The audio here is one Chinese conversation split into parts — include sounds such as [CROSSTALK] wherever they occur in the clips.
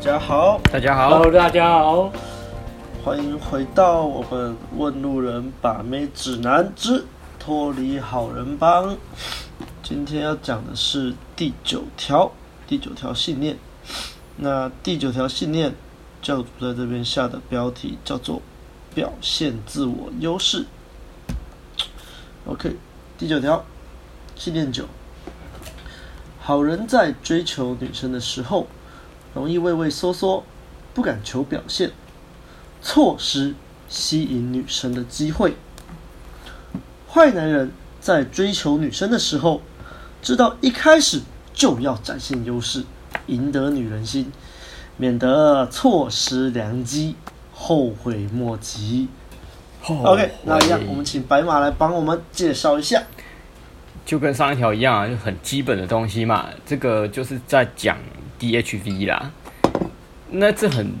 家好，大家好，Hello，大家好，欢迎回到我们问路人把妹指南之脱离好人帮。今天要讲的是第九条，第九条信念。那第九条信念，教主在这边下的标题叫做“表现自我优势”。OK，第九条，信念九。好人在追求女生的时候，容易畏畏缩缩，不敢求表现，错失吸引女生的机会。坏男人在追求女生的时候，知道一开始就要展现优势，赢得女人心，免得错失良机，后悔莫及。OK，那一样，我们请白马来帮我们介绍一下。就跟上一条一样啊，就很基本的东西嘛。这个就是在讲 DHV 啦。那这很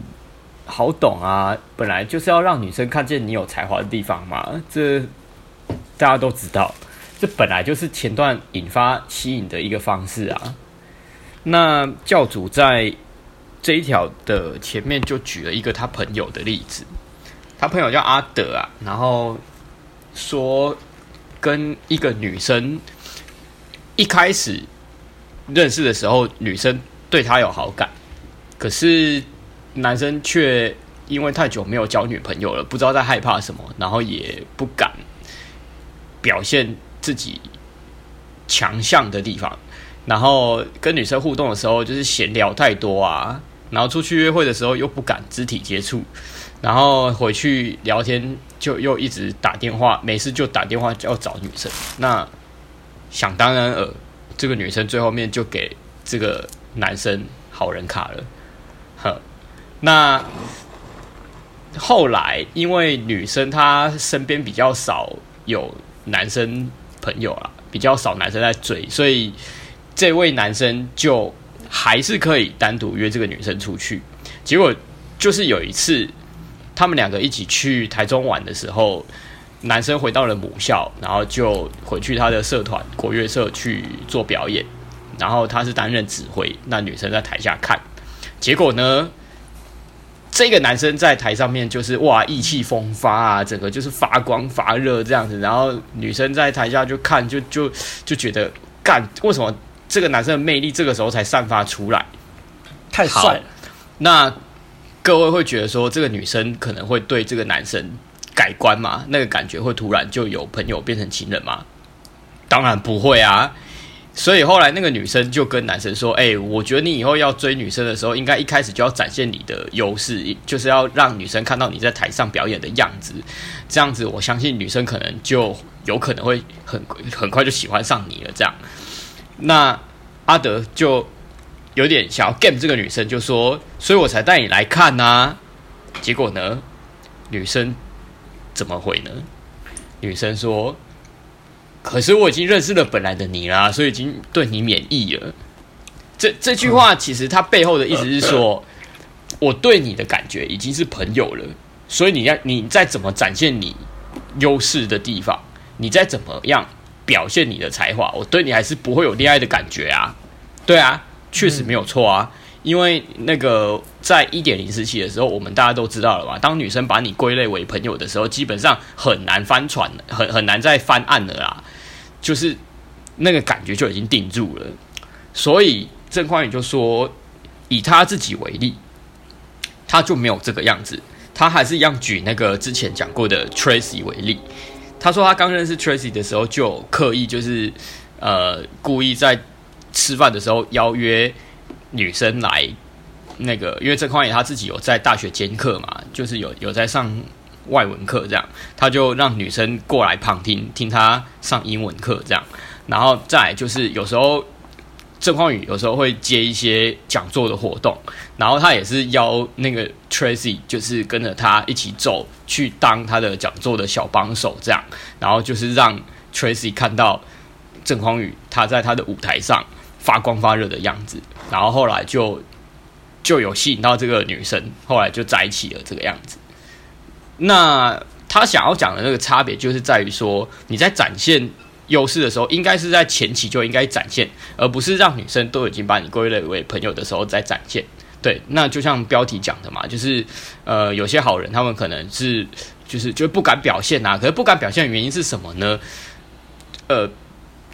好懂啊，本来就是要让女生看见你有才华的地方嘛。这大家都知道，这本来就是前段引发吸引的一个方式啊。那教主在这一条的前面就举了一个他朋友的例子，他朋友叫阿德啊，然后说跟一个女生。一开始认识的时候，女生对他有好感，可是男生却因为太久没有交女朋友了，不知道在害怕什么，然后也不敢表现自己强项的地方，然后跟女生互动的时候就是闲聊太多啊，然后出去约会的时候又不敢肢体接触，然后回去聊天就又一直打电话，没事就打电话要找女生，那。想当然尔，这个女生最后面就给这个男生好人卡了，哼。那后来因为女生她身边比较少有男生朋友啊，比较少男生在追，所以这位男生就还是可以单独约这个女生出去。结果就是有一次，他们两个一起去台中玩的时候。男生回到了母校，然后就回去他的社团国乐社去做表演，然后他是担任指挥，那女生在台下看。结果呢，这个男生在台上面就是哇意气风发啊，整个就是发光发热这样子，然后女生在台下就看就就就觉得干，为什么这个男生的魅力这个时候才散发出来？太帅了。那各位会觉得说这个女生可能会对这个男生改观吗？那个感觉会突然就有朋友变成情人吗？当然不会啊！所以后来那个女生就跟男生说：“哎、我觉得你以后要追女生的时候，应该一开始就要展现你的优势，就是要让女生看到你在台上表演的样子。这样子，我相信女生可能就有可能会很很快就喜欢上你了。这样，那阿德就有点想要 game 这个女生，就说：所以我才带你来看呐、啊。结果呢，女生。怎么会呢？女生说：“可是我已经认识了本来的你啦，所以已经对你免疫了。”这这句话其实它背后的意思是说，我对你的感觉已经是朋友了，所以你要你再怎么展现你优势的地方，你再怎么样表现你的才华，我对你还是不会有恋爱的感觉啊。对啊，确实没有错啊。因为那个在一点零时期的时候，我们大家都知道了吧？当女生把你归类为朋友的时候，基本上很难翻船，很很难再翻案了啦。就是那个感觉就已经定住了。所以郑宽宇就说，以他自己为例，他就没有这个样子。他还是一样举那个之前讲过的 Tracy 为例。他说他刚认识 Tracy 的时候，就刻意就是呃故意在吃饭的时候邀约。女生来，那个因为郑宽宇他自己有在大学兼课嘛，就是有有在上外文课这样，他就让女生过来旁听听他上英文课这样，然后再就是有时候郑宽宇有时候会接一些讲座的活动，然后他也是邀那个 Tracy 就是跟着他一起走去当他的讲座的小帮手这样，然后就是让 Tracy 看到郑匡宇他在他的舞台上。发光发热的样子，然后后来就就有吸引到这个女生，后来就在一起了这个样子。那他想要讲的那个差别，就是在于说，你在展现优势的时候，应该是在前期就应该展现，而不是让女生都已经把你归类为朋友的时候再展现。对，那就像标题讲的嘛，[LAUGHS] 就是呃，有些好人他们可能是就是就不敢表现呐，可是不敢表现的原因是什么呢？呃。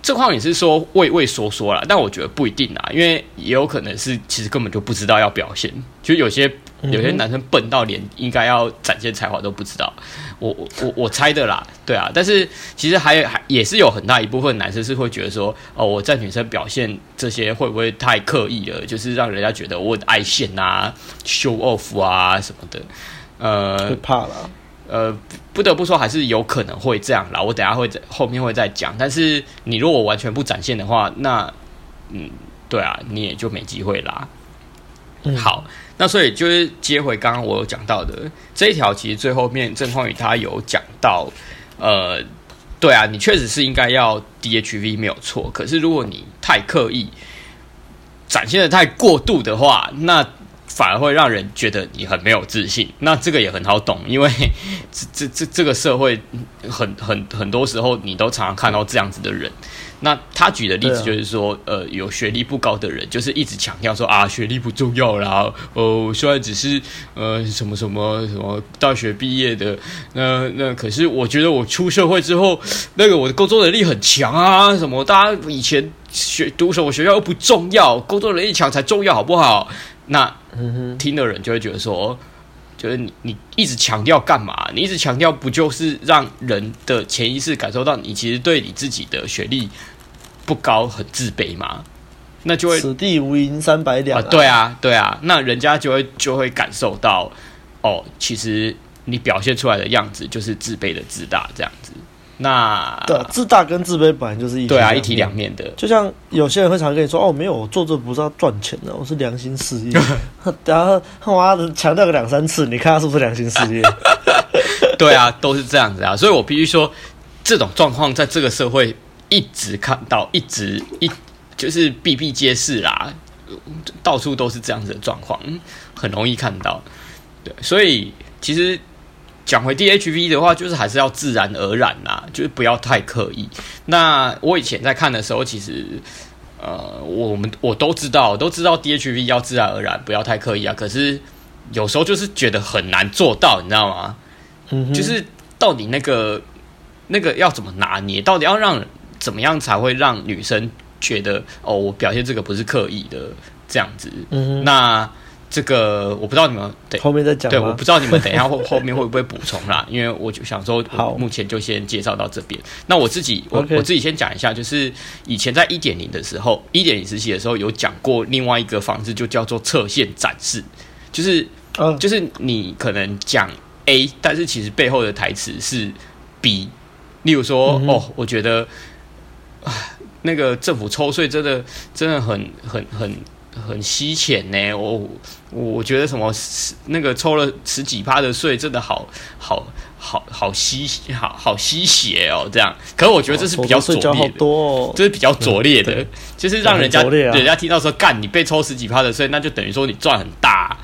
这话你是说畏畏缩缩啦，但我觉得不一定啦，因为也有可能是其实根本就不知道要表现，就有些有些男生笨到连应该要展现才华都不知道，我我我我猜的啦，对啊，但是其实还有还也是有很大一部分男生是会觉得说，哦，我在女生表现这些会不会太刻意了，就是让人家觉得我爱现啊，show off 啊什么的，呃，会怕了。呃，不得不说，还是有可能会这样啦。我等下会在后面会再讲。但是你如果完全不展现的话，那嗯，对啊，你也就没机会啦。嗯、好，那所以就是接回刚刚我有讲到的这一条，其实最后面郑匡宇他有讲到，呃，对啊，你确实是应该要 DHV 没有错。可是如果你太刻意展现的太过度的话，那反而会让人觉得你很没有自信，那这个也很好懂，因为 [LAUGHS] 这这这这个社会很很很多时候你都常常看到这样子的人。那他举的例子就是说，呃，有学历不高的人，就是一直强调说啊，学历不重要啦，哦，虽然只是呃什么什么什么大学毕业的，那那可是我觉得我出社会之后，那个我的工作能力很强啊，什么大家以前学读什么学校又不重要，工作能力强才重要，好不好？那听的人就会觉得说，就是你你一直强调干嘛？你一直强调不就是让人的潜意识感受到你其实对你自己的学历不高很自卑吗？那就会此地无银三百两啊！对啊，对啊，那人家就会就会感受到哦，其实你表现出来的样子就是自卑的自大这样子。那对，自大跟自卑本来就是一对啊，一体两面的。就像有些人会常跟你说：“哦，没有，我做这不是要赚钱的，我是良心事业。[LAUGHS] ”然后他妈的强调个两三次，你看他是不是良心事业？[LAUGHS] 对啊，都是这样子啊。所以我必须说，这种状况在这个社会一直看到，一直一就是比比皆是啦，到处都是这样子的状况，很容易看到。对，所以其实。讲回 DHV 的话，就是还是要自然而然啦，就是不要太刻意。那我以前在看的时候，其实呃，我们我都知道，都知道 DHV 要自然而然，不要太刻意啊。可是有时候就是觉得很难做到，你知道吗？嗯，就是到底那个那个要怎么拿捏？到底要让怎么样才会让女生觉得哦，我表现这个不是刻意的这样子？嗯，那。这个我不知道你们对后面再讲。对，我不知道你们等一下后 [LAUGHS] 后面会不会补充啦，因为我就想说，好，目前就先介绍到这边。那我自己，我 Okay. 我自己先讲一下，就是以前在一点零的时候，一点零时期的时候有讲过另外一个方式，就叫做侧线展示，就是，嗯，就是你可能讲 A，但是其实背后的台词是 B。例如说，嗯、哦，我觉得，那个政府抽税真的真的很很很。很吸钱呢，我我觉得什么那个抽了十几趴的税，真的好好好好吸好好吸血哦，这样。可是我觉得这是比较拙劣的，哦、这是比较拙劣的，嗯、就是让人家、啊、人家听到说干你被抽十几趴的税，那就等于说你赚很大，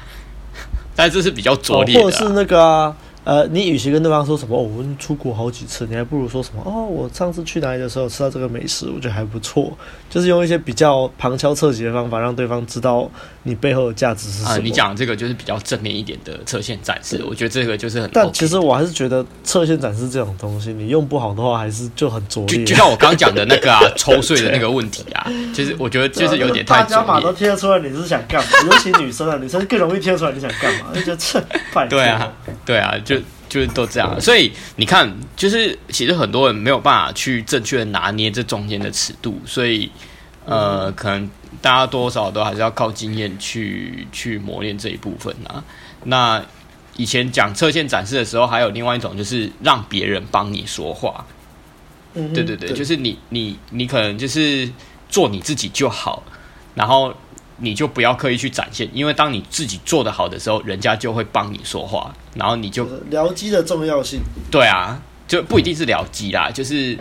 但这是比较拙劣的、啊，或者是那个、啊。呃，你与其跟对方说什么、哦，我们出国好几次，你还不如说什么哦，我上次去哪里的时候吃到这个美食，我觉得还不错。就是用一些比较旁敲侧击的方法，让对方知道你背后的价值是什么。啊，你讲这个就是比较正面一点的侧线展示，我觉得这个就是很。但其实我还是觉得侧线展示这种东西，你用不好的话，还是就很拙劣。就就像我刚讲的那个啊，[LAUGHS] 抽税的那个问题啊，其实我觉得就是有点太。大家都听得出来你是想干嘛，尤其女生啊，女生更容易听得出来你想干嘛，就觉得这拜对啊，对啊，就。就是都这样，所以你看，就是其实很多人没有办法去正确的拿捏这中间的尺度，所以呃，可能大家多少都还是要靠经验去去磨练这一部分啊。那以前讲侧线展示的时候，还有另外一种就是让别人帮你说话。嗯，对对对，对就是你你你可能就是做你自己就好，然后。你就不要刻意去展现，因为当你自己做得好的时候，人家就会帮你说话，然后你就僚机的重要性。对啊，就不一定是僚机啦，就是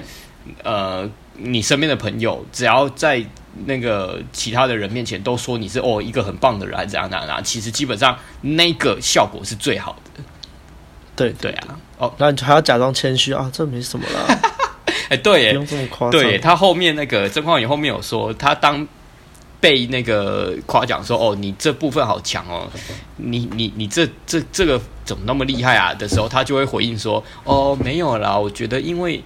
呃，你身边的朋友，只要在那个其他的人面前都说你是哦一个很棒的人，还是怎样怎样，其实基本上那个效果是最好的。对对啊，哦，那你还要假装谦虚啊，这没什么啦。[LAUGHS] 哎、欸，对耶，不用这么夸张。对他后面那个曾匡宇后面有说，他当。被那个夸奖说哦，你这部分好强哦，你你你这这这个怎么那么厉害啊的时候，他就会回应说哦，没有啦，我觉得因为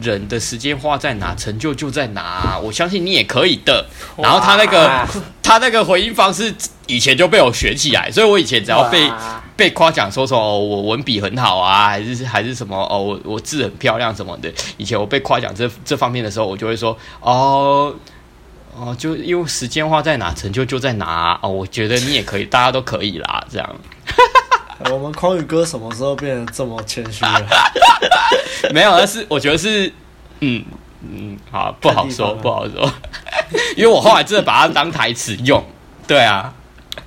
人的时间花在哪，成就就在哪，我相信你也可以的。然后他那个他那个回应方式以前就被我学起来，所以我以前只要被被夸奖说说哦，我文笔很好啊，还是还是什么哦，我我字很漂亮什么的，以前我被夸奖这这方面的时候，我就会说哦。哦，就因为时间花在哪，成就就在哪啊。哦。我觉得你也可以，大家都可以啦，这样。我们匡宇哥什么时候变得这么谦虚了？[LAUGHS] 没有，但是我觉得是，嗯嗯，好，不好说，不好说。[LAUGHS] 因为我后来真的把它当台词用。对啊，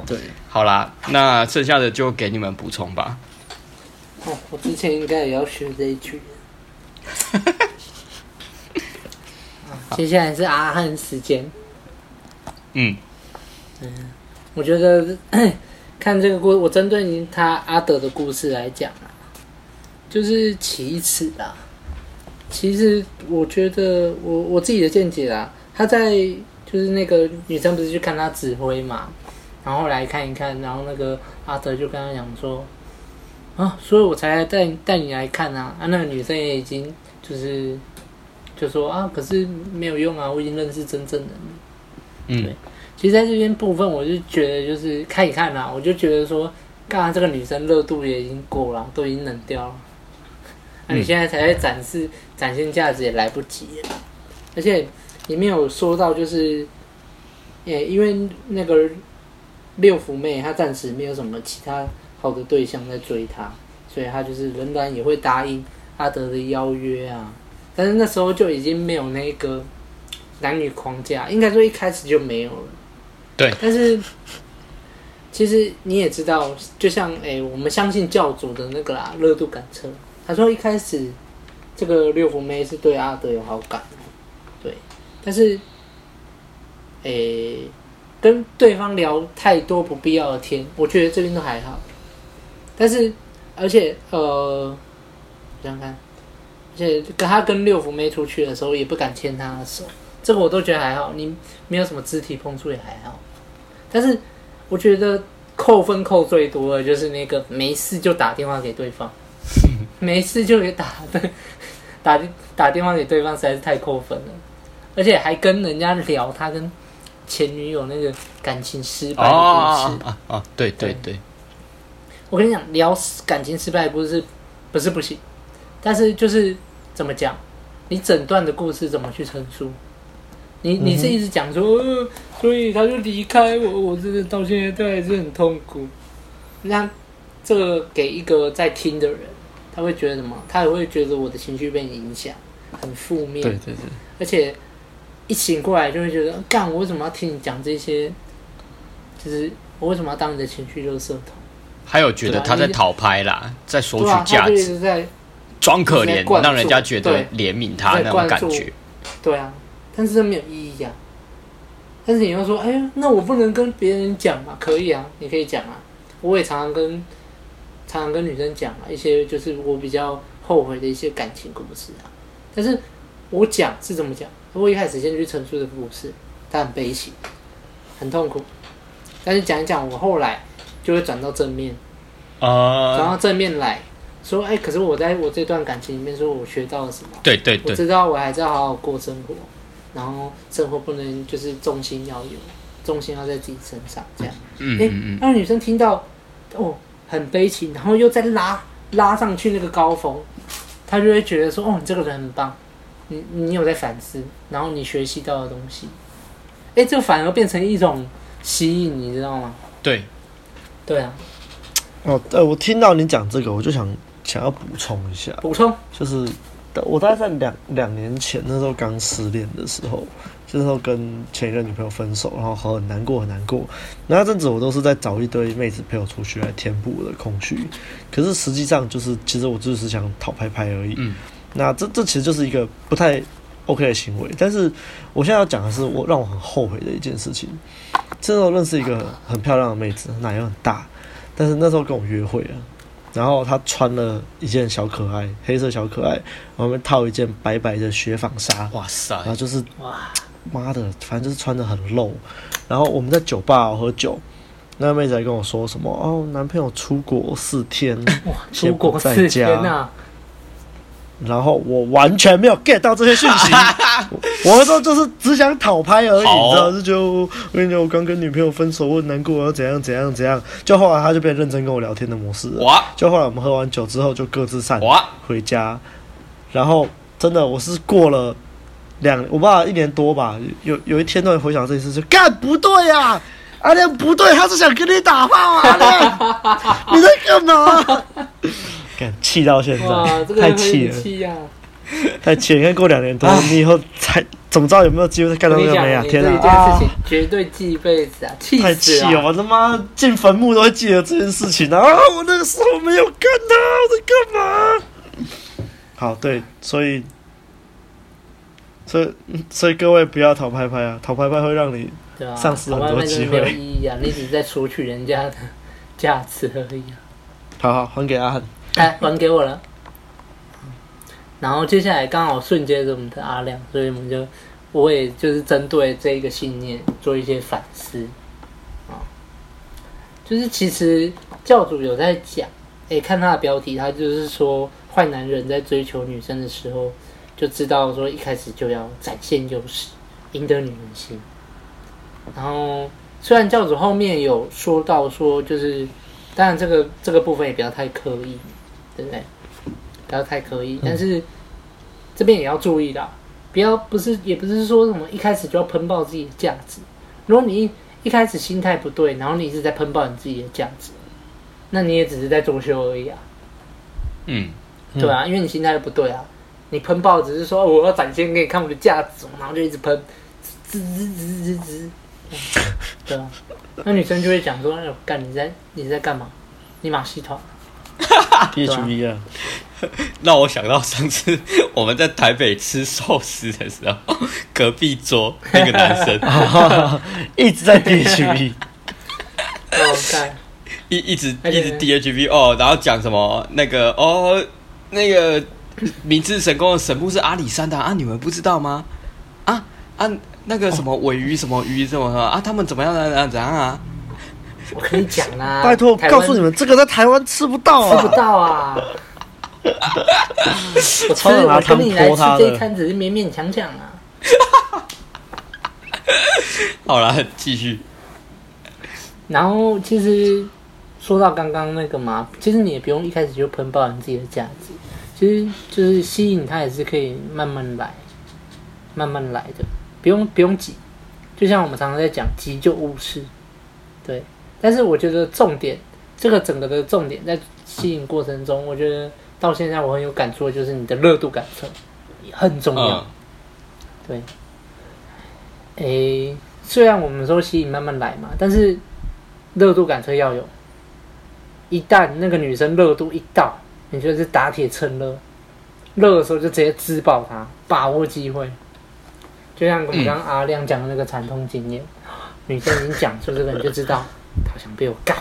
对，好啦，那剩下的就给你们补充吧。哦，我之前应该也要学这一句。[LAUGHS] 接下来是阿汉时间。嗯嗯，我觉得 [COUGHS] 看这个故，我针对他阿德的故事来讲啊，就是其次啦。其实我觉得我我自己的见解啦，他在就是那个女生不是去看他指挥嘛，然后来看一看，然后那个阿德就跟他讲说啊，所以我才带带你来看啊。啊，那个女生也已经就是。就说啊，可是没有用啊，我已经认识真正的你。嗯，对。其实在这边部分，我就觉得就是看一看啦，我就觉得说，刚刚这个女生热度也已经过了，都已经冷掉了。那、啊、你现在才在展示展现价值也来不及了，而且里面有说到就是，也，因为那个六福妹她暂时没有什么其他好的对象在追她，所以她就是仍然也会答应阿德的邀约啊。但是那时候就已经没有那个男女框架，应该说一开始就没有了。对。但是其实你也知道，就像哎、欸，我们相信教主的那个啦，热度感测。他说一开始这个六福妹是对阿德有好感，对。但是哎、欸，跟对方聊太多不必要的天，我觉得这边都还好。但是而且呃，想想看。而且跟他跟六福妹出去的时候，也不敢牵他的手，这个我都觉得还好。你没有什么肢体碰触也还好。但是我觉得扣分扣最多的就是那个没事就打电话给对方，[LAUGHS] 没事就给打的打打电话给对方实在是太扣分了。而且还跟人家聊他跟前女友那个感情失败的故事。啊啊啊！对对对，对，我跟你讲，聊感情失败不是不是不行，但是就是。怎么讲？你整段的故事怎么去陈述？你你是一直讲说、嗯呃，所以他就离开我，我真的到现在都还是很痛苦。那这个给一个在听的人，他会觉得什么？他也会觉得我的情绪被你影响，很负面。对对对。而且一醒过来就会觉得，干，我为什么要听你讲这些？就是我为什么要当你的情绪垃圾桶？还有觉得他在讨拍啦，在索取价值。装可怜，让人家觉得怜悯他那种感觉。对啊，但是这没有意义啊。但是你要说，哎呀，那我不能跟别人讲嘛？可以啊，你可以讲啊。我也常常跟常常跟女生讲啊，一些就是我比较后悔的一些感情故事啊。但是我讲是怎么讲？我一开始先去陈述的故事，他很悲喜，很痛苦。但是讲一讲，我后来就会转到正面，啊，转到正面来。说哎，可是我在我这段感情里面，说我学到了什么？对对对，我知道我还是要好好过生活，然后生活不能就是重心要有，重心要在自己身上，这样。嗯嗯嗯。让女生听到哦，很悲情，然后又再拉拉上去那个高峰，她就会觉得说哦，你这个人很棒，你你有在反思，然后你学习到的东西，哎，这反而变成一种吸引，你知道吗？对，对啊。哦，对，我听到你讲这个，我就想。想要补充一下，补充就是，我大概在两两年前那时候刚失恋的时候，那时候跟前一任女朋友分手，然后很难过很难过。那阵子我都是在找一堆妹子陪我出去来填补我的空虚，可是实际上就是，其实我就是想讨拍拍而已。嗯，那这这其实就是一个不太 OK 的行为。但是我现在要讲的是，我让我很后悔的一件事情。这时候认识一个很漂亮的妹子，奶又很大，但是那时候跟我约会啊。然后他穿了一件小可爱，黑色小可爱，外面套一件白白的雪纺纱，哇塞，然后就是哇，妈的，反正就是穿得很露。然后我们在酒吧喝酒，那个妹子还跟我说什么哦，男朋友出国四天，哇，出国四天啊！然后我完全没有 get 到这些讯息，[LAUGHS] 我说就是只想讨拍而已，你知道？就就我跟你讲，我刚跟女朋友分手，我很难过，我要怎样怎样怎样。就后来他就变认真跟我聊天的模式了。哇！就后来我们喝完酒之后就各自散回家。然后真的我是过了两，我不知道一年多吧。有有一天突然回想这件事，就干不对呀、啊，阿亮不对，他是想跟你打炮啊！阿亮，[LAUGHS] 你在干嘛？气到现在，这个、太气了，[LAUGHS] 太气了！你看过两年多，你以后才怎么知道有没有机会再干到那个没啊？天哪！这件事情绝对记一辈子啊！气太气了！我他妈进坟墓都会记得这件事情啊！我那个时候没有干他，我在干嘛？好，对，所以，所以，所以各位不要讨拍拍啊！讨拍拍会让你丧失很多机会。没有意义啊！你只是在索取人家的 [LAUGHS] 价值而已啊！好好还给阿汉。哎，还给我了。然后接下来刚好顺接着我们的阿亮，所以我们就我也就是针对这一个信念做一些反思啊。就是其实教主有在讲，哎，看他的标题，他就是说坏男人在追求女生的时候，就知道说一开始就要展现优势，赢得女人心。然后虽然教主后面有说到说，就是当然这个这个部分也不要太刻意。对不对？不要太刻意，但是这边也要注意啦，不要不是也不是说什么一开始就要喷爆自己的价值。如果你一一开始心态不对，然后你一直在喷爆你自己的价值，那你也只是在作秀而已啊。嗯，对啊，因为你心态不对啊，你喷爆只是说我要展现给你看我的价值，然后就一直喷，滋滋滋滋滋，[LAUGHS] 对啊，那女生就会讲说：“哎呦，干你在你在干嘛？你马戏团。” [LAUGHS] PHV 啊，[LAUGHS] 让我想到上次我们在台北吃寿司的时候，隔壁桌那个男生。[LAUGHS] 一直在 PHV，一一直一直 DHV 哦，然后讲什么那个哦，那个明治神宫的神木是阿里山的啊，你们不知道吗？啊啊，那个什么尾鱼什么鱼什么啊，他们怎么样怎样怎样啊？我可以讲啊！[LAUGHS] 拜托，告诉你们，这个在台湾吃不到啊！吃不到啊！[LAUGHS] 我吃，我跟你来吃这一餐只是勉勉强强啊。[LAUGHS] 好了，继续。然后，其实说到刚刚那个嘛，其实你也不用一开始就喷爆你自己的价值，其实就是吸引他也是可以慢慢来，慢慢来的，不用不用急。就像我们常常在讲，急就误事，对。但是我觉得重点，这个整个的重点在吸引过程中，我觉得到现在我很有感触的就是你的热度感测很重要。对，诶，虽然我们说吸引慢慢来嘛，但是热度感测要有。一旦那个女生热度一到，你就是打铁趁热，热的时候就直接滋爆她，把握机会。就像我们刚刚阿亮讲的那个惨痛经验，女生已经讲出这个，你就知道。他想被我干，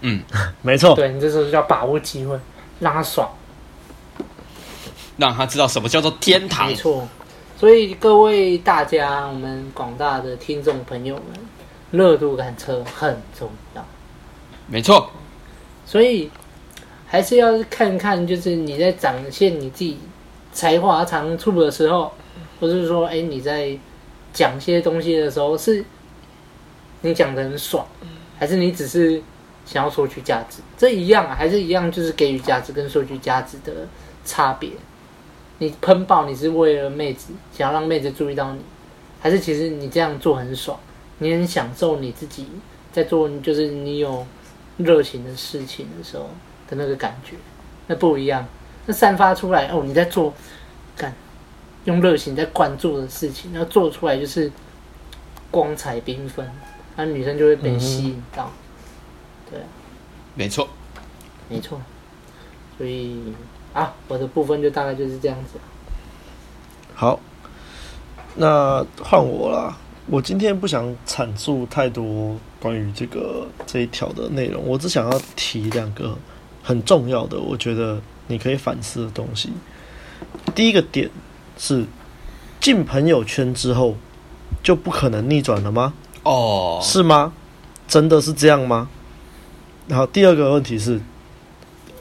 嗯，[LAUGHS] 没错，对，你这时候就要把握机会，让他爽，让他知道什么叫做天堂。没错，所以各位大家，我们广大的听众朋友们，热度感车很重要。没错，所以还是要看看，就是你在展现你自己才华长处的时候，或者是说，哎，你在讲些东西的时候，是你讲的很爽。还是你只是想要索取价值，这一样啊，还是一样，就是给予价值跟索取价值的差别。你喷爆，你是为了妹子，想要让妹子注意到你，还是其实你这样做很爽，你很享受你自己在做，就是你有热情的事情的时候的那个感觉，那不一样。那散发出来哦，你在做，干，用热情在关注的事情，然后做出来就是光彩缤纷。那女生就会被吸引到，嗯、对，没错，没错，所以啊，我的部分就大概就是这样子。好，那换我啦。我今天不想阐述太多关于这个这一条的内容，我只想要提两个很重要的，我觉得你可以反思的东西。第一个点是进朋友圈之后就不可能逆转了吗？哦，是吗？真的是这样吗？然后第二个问题是，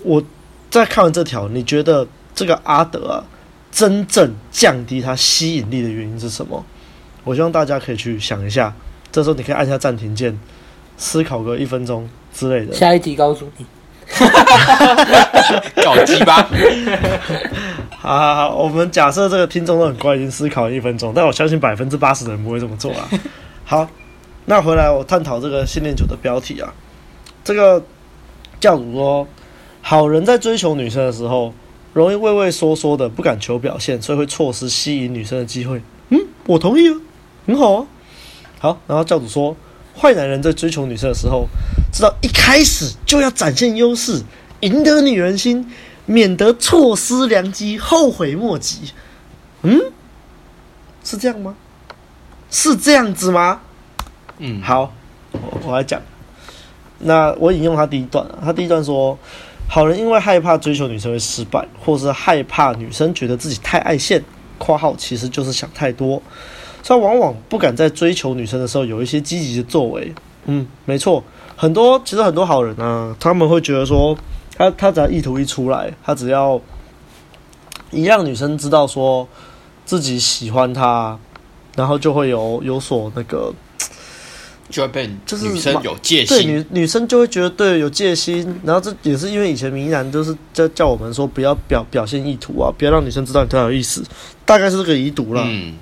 我在看完这条，你觉得这个阿德啊，真正降低他吸引力的原因是什么？我希望大家可以去想一下。这时候你可以按下暂停键，思考个一分钟之类的。下一题告诉你，[LAUGHS] 搞鸡巴。[LAUGHS] 好好好，我们假设这个听众都很乖，已经思考了一分钟，但我相信百分之八十的人不会这么做啊。好，那回来我探讨这个信念九的标题啊。这个教主说，好人在追求女生的时候，容易畏畏缩缩的，不敢求表现，所以会错失吸引女生的机会。嗯，我同意啊，很好啊。好，然后教主说，坏男人在追求女生的时候，知道一开始就要展现优势，赢得女人心，免得错失良机，后悔莫及。嗯，是这样吗？是这样子吗？嗯，好，我我来讲。那我引用他第一段，他第一段说，好人因为害怕追求女生会失败，或是害怕女生觉得自己太爱现（括号其实就是想太多）。他往往不敢在追求女生的时候有一些积极的作为。嗯，没错，很多其实很多好人啊，他们会觉得说，他他只要意图一出来，他只要一让女生知道说自己喜欢他，然后就会有有所那个，就会被就是女生有戒心，对女女生就会觉得对有戒心，然后这也是因为以前明男就是叫叫我们说不要表表现意图啊，不要让女生知道你对她有意思，大概是这个遗毒了。嗯。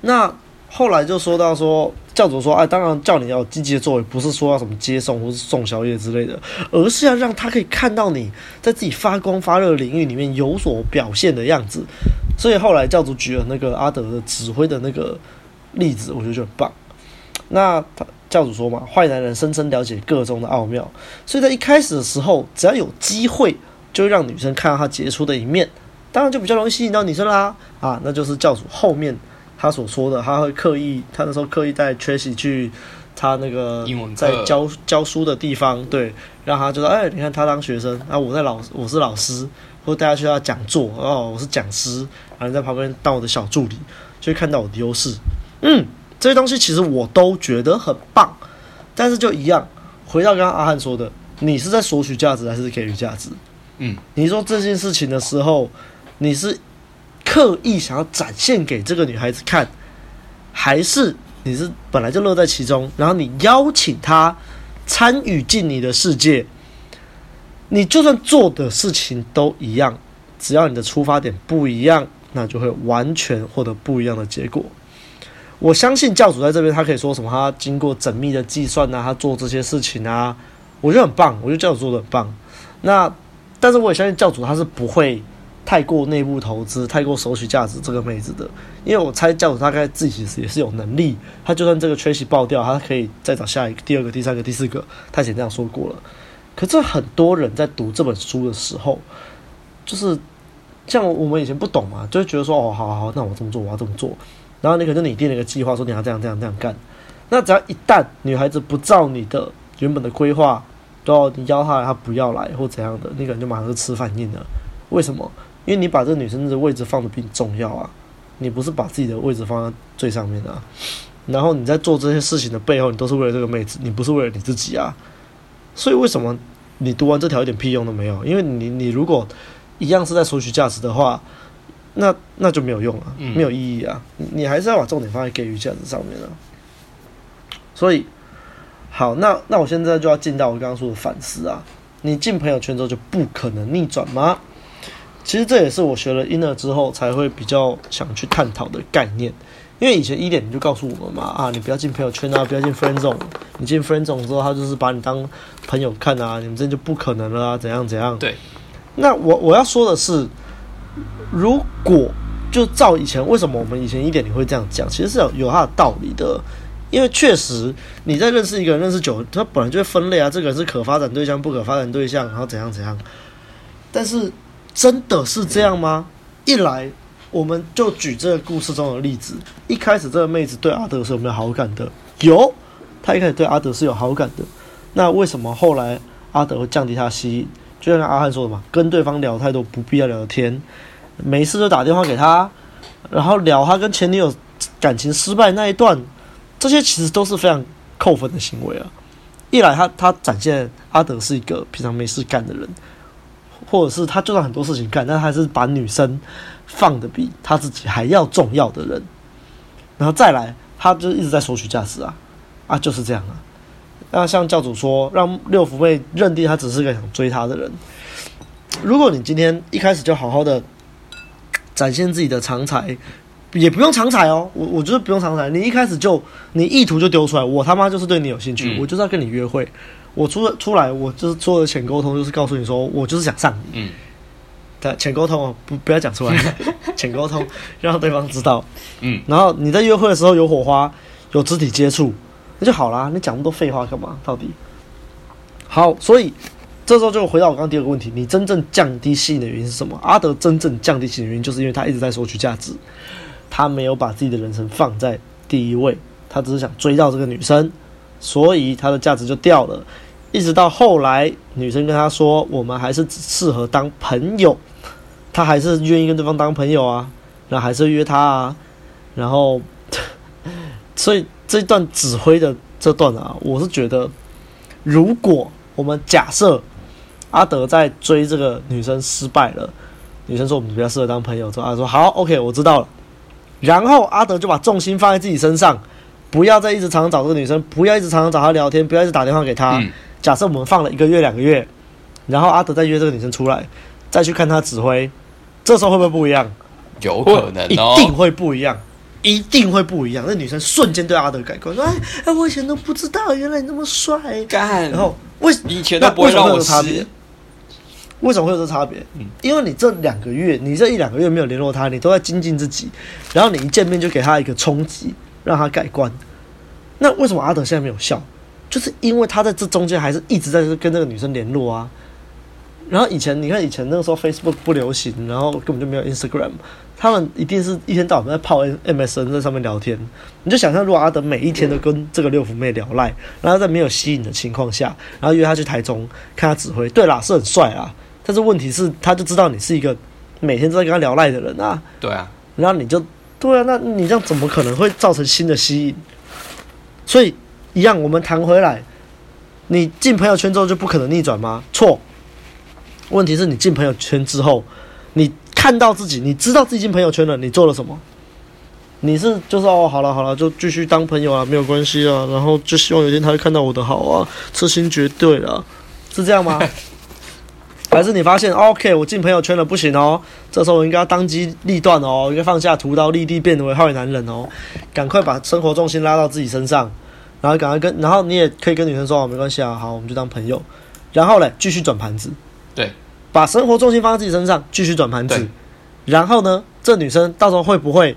那后来就说到说，教主说，哎，当然叫你要积极的作为，不是说要什么接送或是送宵夜之类的，而是要让他可以看到你在自己发光发热领域里面有所表现的样子。所以后来教主举了那个阿德的指挥的那个例子，我觉得就很棒。那他教主说嘛，坏男人深深了解各中的奥妙，所以在一开始的时候，只要有机会，就会让女生看到他杰出的一面，当然就比较容易吸引到女生啦。啊，那就是教主后面。他所说的，他会刻意，他那时候刻意带 Tracy 去他那个在教教书的地方，对，让他觉得，哎，你看他当学生，啊，我在老，我是老师，或带他去他讲座，哦，我是讲师，然后在旁边当我的小助理，就会看到我的优势。嗯，这些东西其实我都觉得很棒，但是就一样，回到刚刚阿汉说的，你是在索取价值还是给予价值？嗯，你说这件事情的时候，你是。刻意想要展现给这个女孩子看，还是你是本来就乐在其中，然后你邀请她参与进你的世界，你就算做的事情都一样，只要你的出发点不一样，那就会完全获得不一样的结果。我相信教主在这边，他可以说什么？他经过缜密的计算啊，他做这些事情啊，我觉得很棒，我觉得教主做的很棒。那但是我也相信教主他是不会。太过内部投资，太过收取价值这个妹子的，因为我猜教主大概自己其实也是有能力，他就算这个缺席爆掉，他可以再找下一个、第二个、第三个、第四个，他以前这样说过了。可这很多人在读这本书的时候，就是像我们以前不懂嘛，就会觉得说哦，好好好，那我这么做，我要这么做，然后你可能拟定了一个计划，说你要这样这样这样干，那只要一旦女孩子不照你的原本的规划，都要你邀她来，她不要来或怎样的，那个人就马上就吃反应了。为什么？因为你把这个女生的位置放得比你重要啊，你不是把自己的位置放在最上面啊。然后你在做这些事情的背后，你都是为了这个妹子，你不是为了你自己啊。所以为什么你读完这条一点屁用都没有？因为你你如果一样是在索取价值的话，那那就没有用了，没有意义啊。你还是要把重点放在给予价值上面啊。所以好，那那我现在就要进到我刚刚说的反思啊。你进朋友圈之后就不可能逆转吗？其实这也是我学了 Inner 之后才会比较想去探讨的概念，因为以前一点你就告诉我们嘛，啊，你不要进朋友圈啊，不要进 Friend Zone，你进 Friend Zone 之后，他就是把你当朋友看啊，你们这就不可能了啊，怎样怎样。对。那我我要说的是，如果就照以前，为什么我们以前一点你会这样讲？其实是有有它的道理的，因为确实你在认识一个人认识久，他本来就会分类啊，这个人是可发展对象，不可发展对象，然后怎样怎样，但是。真的是这样吗？一来，我们就举这个故事中的例子。一开始，这个妹子对阿德是有没有好感的？有，她一开始对阿德是有好感的。那为什么后来阿德会降低他的吸引。就像阿汉说的嘛，跟对方聊太多不必要聊的天，没事就打电话给他，然后聊他跟前女友感情失败那一段，这些其实都是非常扣分的行为啊。一来他他展现阿德是一个平常没事干的人，或者是他就算很多事情干，但他还是把女生放的比他自己还要重要的人。然后再来，他就一直在索取价值啊，啊就是这样啊。那像教主说，让六福妹认定他只是个想追她的人。如果你今天一开始就好好的展现自己的长才，也不用长才哦，我我觉得不用长才。你一开始就你意图就丢出来，我他妈就是对你有兴趣，嗯、我就是要跟你约会。我出了出来，我就是做的浅沟通，就是告诉你说我就是想上你。嗯。对，浅沟通哦，不不要讲出来，[LAUGHS] 浅沟通让对方知道。嗯。然后你在约会的时候有火花，有肢体接触。那就好啦，你讲那么多废话干嘛？到底好，所以这时候就回到我刚刚第二个问题：你真正降低吸引的原因是什么？阿德真正降低吸引的原因，就是因为他一直在索取价值，他没有把自己的人生放在第一位，他只是想追到这个女生，所以他的价值就掉了。一直到后来，女生跟他说：“我们还是只适合当朋友。”他还是愿意跟对方当朋友啊，然后还是约他啊，然后，所以。这段指挥的这段啊，我是觉得，如果我们假设阿德在追这个女生失败了，女生说我们比较适合当朋友，之后阿德说好，OK，我知道了。然后阿德就把重心放在自己身上，不要再一直常常找这个女生，不要一直常常找她聊天，不要一直打电话给她。嗯、假设我们放了一个月、两个月，然后阿德再约这个女生出来，再去看她指挥，这时候会不会不一样？有可能、哦，一定会不一样。一定会不一样。那女生瞬间对阿德改观，说：“哎，我以前都不知道，原来你那么帅。”干，然后为以前都不会让我差别？为什么会有这差别？嗯，因为你这两个月，你这一两个月没有联络他，你都在精进自己，然后你一见面就给他一个冲击，让他改观。那为什么阿德现在没有笑？就是因为他在这中间还是一直在跟那个女生联络啊。然后以前你看，以前那个时候 Facebook 不流行，然后根本就没有 Instagram。他们一定是一天到晚在泡 MSN 在上面聊天，你就想象，如果阿德每一天都跟这个六福妹聊赖，然后在没有吸引的情况下，然后约她去台中看她指挥，对啦，是很帅啊，但是问题是，他就知道你是一个每天都在跟他聊赖的人啊，对啊，然后你就对啊，那你这样怎么可能会造成新的吸引？所以一样，我们谈回来，你进朋友圈之后就不可能逆转吗？错，问题是你进朋友圈之后，你。看到自己，你知道自己进朋友圈了，你做了什么？你是就是哦，好了好了，就继续当朋友啊，没有关系啊，然后就希望有一天他会看到我的好啊，痴心绝对了，是这样吗？[LAUGHS] 还是你发现，OK，我进朋友圈了，不行哦，这时候我应该要当机立断哦，应该放下屠刀，立地变为坏男人哦，赶快把生活重心拉到自己身上，然后赶快跟，然后你也可以跟女生说哦，没关系啊，好，我们就当朋友，然后嘞，继续转盘子，对。把生活重心放在自己身上，继续转盘子，然后呢，这女生到时候会不会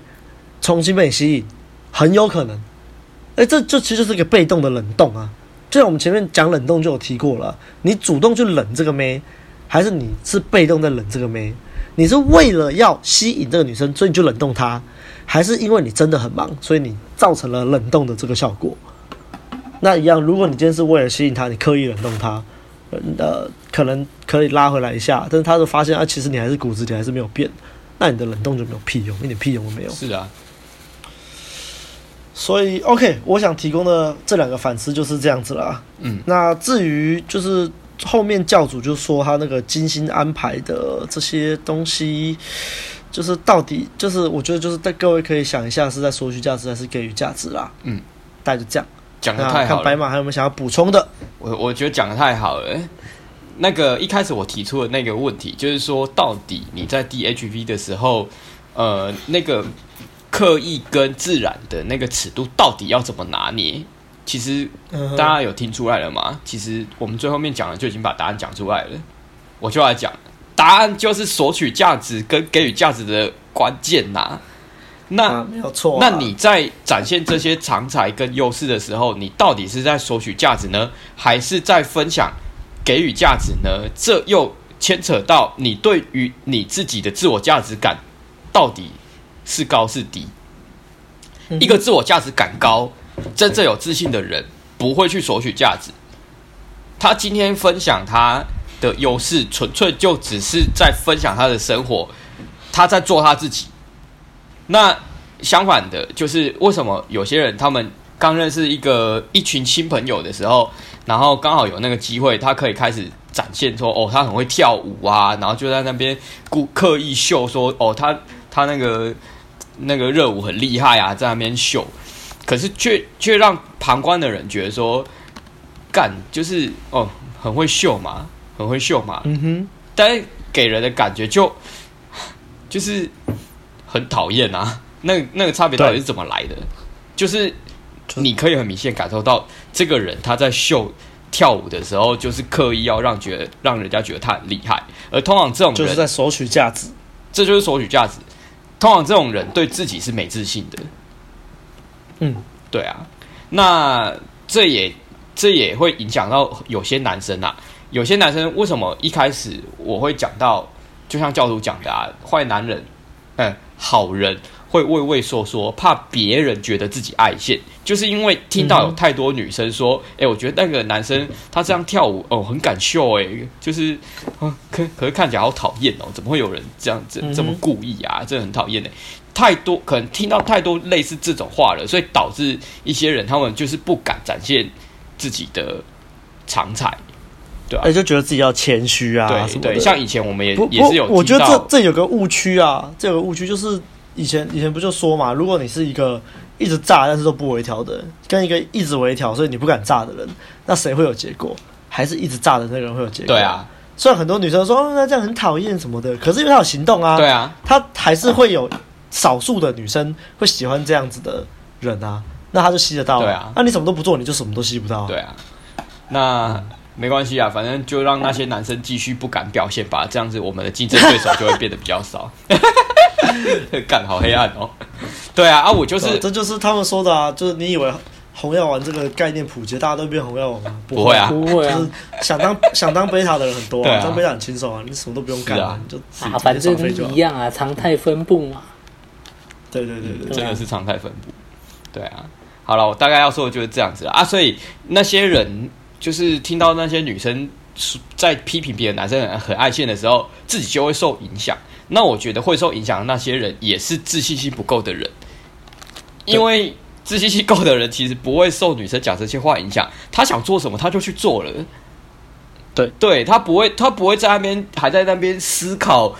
重新被你吸引？很有可能。哎，这这其实就是一个被动的冷冻啊。就像我们前面讲冷冻就有提过了，你主动去冷这个妹，还是你是被动在冷这个妹？你是为了要吸引这个女生，所以你就冷冻她，还是因为你真的很忙，所以你造成了冷冻的这个效果？那一样，如果你今天是为了吸引她，你刻意冷冻她。呃，可能可以拉回来一下，但是她就发现啊，其实你还是骨子里还是没有变，那你的冷冻就没有屁用，一点屁用都没有。是啊，所以 OK，我想提供的这两个反思就是这样子了。嗯，那至于就是后面教主就说他那个精心安排的这些东西，就是到底就是我觉得就是在各位可以想一下是在索取价值还是给予价值啦。嗯，大概就这样。讲的太好了，看白马还有没有想要补充的？我我觉得讲的太好了。那个一开始我提出的那个问题，就是说到底你在 DHV 的时候，呃，那个刻意跟自然的那个尺度到底要怎么拿捏？其实大家有听出来了吗？其实我们最后面讲的就已经把答案讲出来了。我就来讲，答案就是索取价值跟给予价值的关键呐。那、啊、没有错、啊。那你在展现这些长才跟优势的时候，你到底是在索取价值呢，还是在分享给予价值呢？这又牵扯到你对于你自己的自我价值感到底是高是低？嗯、一个自我价值感高、真正有自信的人不会去索取价值，他今天分享他的优势，纯粹就只是在分享他的生活，他在做他自己。那相反的，就是为什么有些人他们刚认识一个一群新朋友的时候，然后刚好有那个机会，他可以开始展现说，哦，他很会跳舞啊，然后就在那边故刻意秀说，哦，他他那个那个热舞很厉害啊，在那边秀，可是却却让旁观的人觉得说，干就是哦，很会秀嘛，很会秀嘛，嗯哼，但是给人的感觉就就是很讨厌啊。那那个差别到底是怎么来的？就是你可以很明显感受到，这个人他在秀跳舞的时候，就是刻意要让觉得让人家觉得他很厉害。而通常这种人就是在索取价值，这就是索取价值。通常这种人对自己是没自信的。嗯，对啊。那这也这也会影响到有些男生啊。有些男生为什么一开始我会讲到，就像教主讲的啊，坏男人，嗯，好人。会畏畏缩缩，怕别人觉得自己爱现，就是因为听到有太多女生说：“哎、嗯欸，我觉得那个男生他这样跳舞哦，很敢秀哎，就是啊可可是看起来好讨厌哦，怎么会有人这样子这么故意啊？真的很讨厌呢。太多可能听到太多类似这种话了，所以导致一些人他们就是不敢展现自己的长才，对吧、啊？哎，就觉得自己要谦虚啊，对对，像以前我们也也是有，我觉得这这有个误区啊，这有个误区就是。以前以前不就说嘛，如果你是一个一直炸但是都不微调的人，跟一个一直微调所以你不敢炸的人，那谁会有结果？还是一直炸的那个人会有结果？对啊。虽然很多女生说、哦、那这样很讨厌什么的，可是因为他有行动啊。对啊。他还是会有少数的女生会喜欢这样子的人啊，那他就吸得到。对啊。那你什么都不做，你就什么都吸不到。对啊。那没关系啊，反正就让那些男生继续不敢表现吧，这样子我们的竞争对手就会变得比较少。[LAUGHS] 干好黑暗哦，对啊啊，我就是，这就是他们说的啊，就是你以为红药丸这个概念普及，大家都变红药丸吗？不会啊，不会啊，就是想当想当贝塔的人很多啊，当贝塔很轻松啊，你什么都不用干啊，你就啊，反正一样啊，常态分布嘛。对对对对，真的是常态分布。对啊，好了，我大概要说的就是这样子啊，所以那些人就是听到那些女生在批评别的男生很爱现的时候，自己就会受影响。那我觉得会受影响的那些人也是自信心不够的人，因为自信心够的人其实不会受女生讲这些话影响，他想做什么他就去做了。对，对他不会，他不会在那边还在那边思考，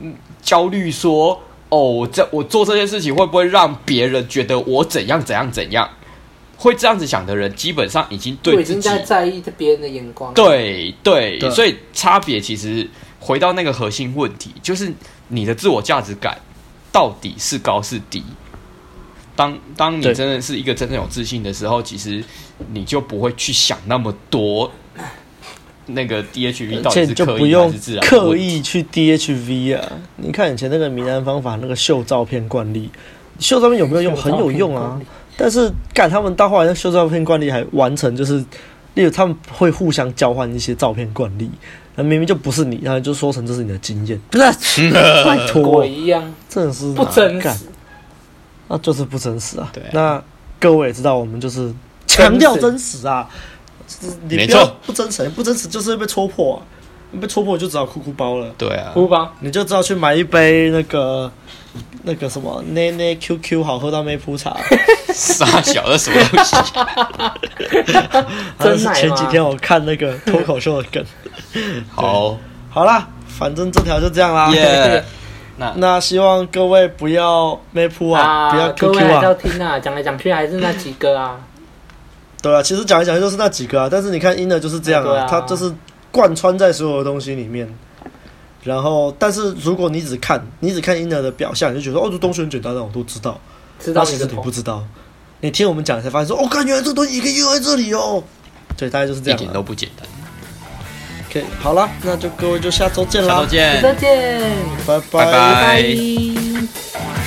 嗯，焦虑说哦，我这我做这件事情会不会让别人觉得我怎样怎样怎样？会这样子想的人，基本上已经对自己已经在在意别人的眼光。对对，对，所以差别其实。回到那个核心问题，就是你的自我价值感到底是高是低？当当你真的是一个真正有自信的时候，其实你就不会去想那么多。那个 DHV 到底是刻意还是自然？刻意去 DHV 啊！你看以前那个谜男方法，那个秀照片惯例，秀照片有没有用？很有用啊！但是干他们到后来，那秀照片惯例还完成，就是例如他们会互相交换一些照片惯例。那明明就不是你，然后就说成这是你的经验，不是？拜托，一样，真的是不真实，那就是不真实啊。对啊，那各位也知道，我们就是强调真实啊。你不要不真诚，不真实就是被戳破啊。被戳破就只好哭哭包了。对啊，哭包，你就只好去买一杯那个那个什么奈奈 QQ 好喝到没铺茶。傻小的什么东西？真是前几天我看那个脱口秀的梗。[LAUGHS] 好，好啦，反正这条就这样啦。Yeah, [LAUGHS] 那那希望各位不要没铺啊，啊，不要 QQ 啊。各位要听啊，讲来讲去还是那几个啊。对啊，其实讲来讲去都是那几个啊。但是你看 Inner 就是这样啊，它就是贯穿在所有的东西里面。然后，但是如果你只看，你只看 Inner 的表象，你就觉得哦，这东西很简单的，我都知道。知道其实你不知道，你听我们讲才发现说，哦，感觉这东西可以用在这里哦。对，大概就是这样。一点都不简单。OK，好了，那就各位就下周见啦。下周见。再见。拜拜。拜拜。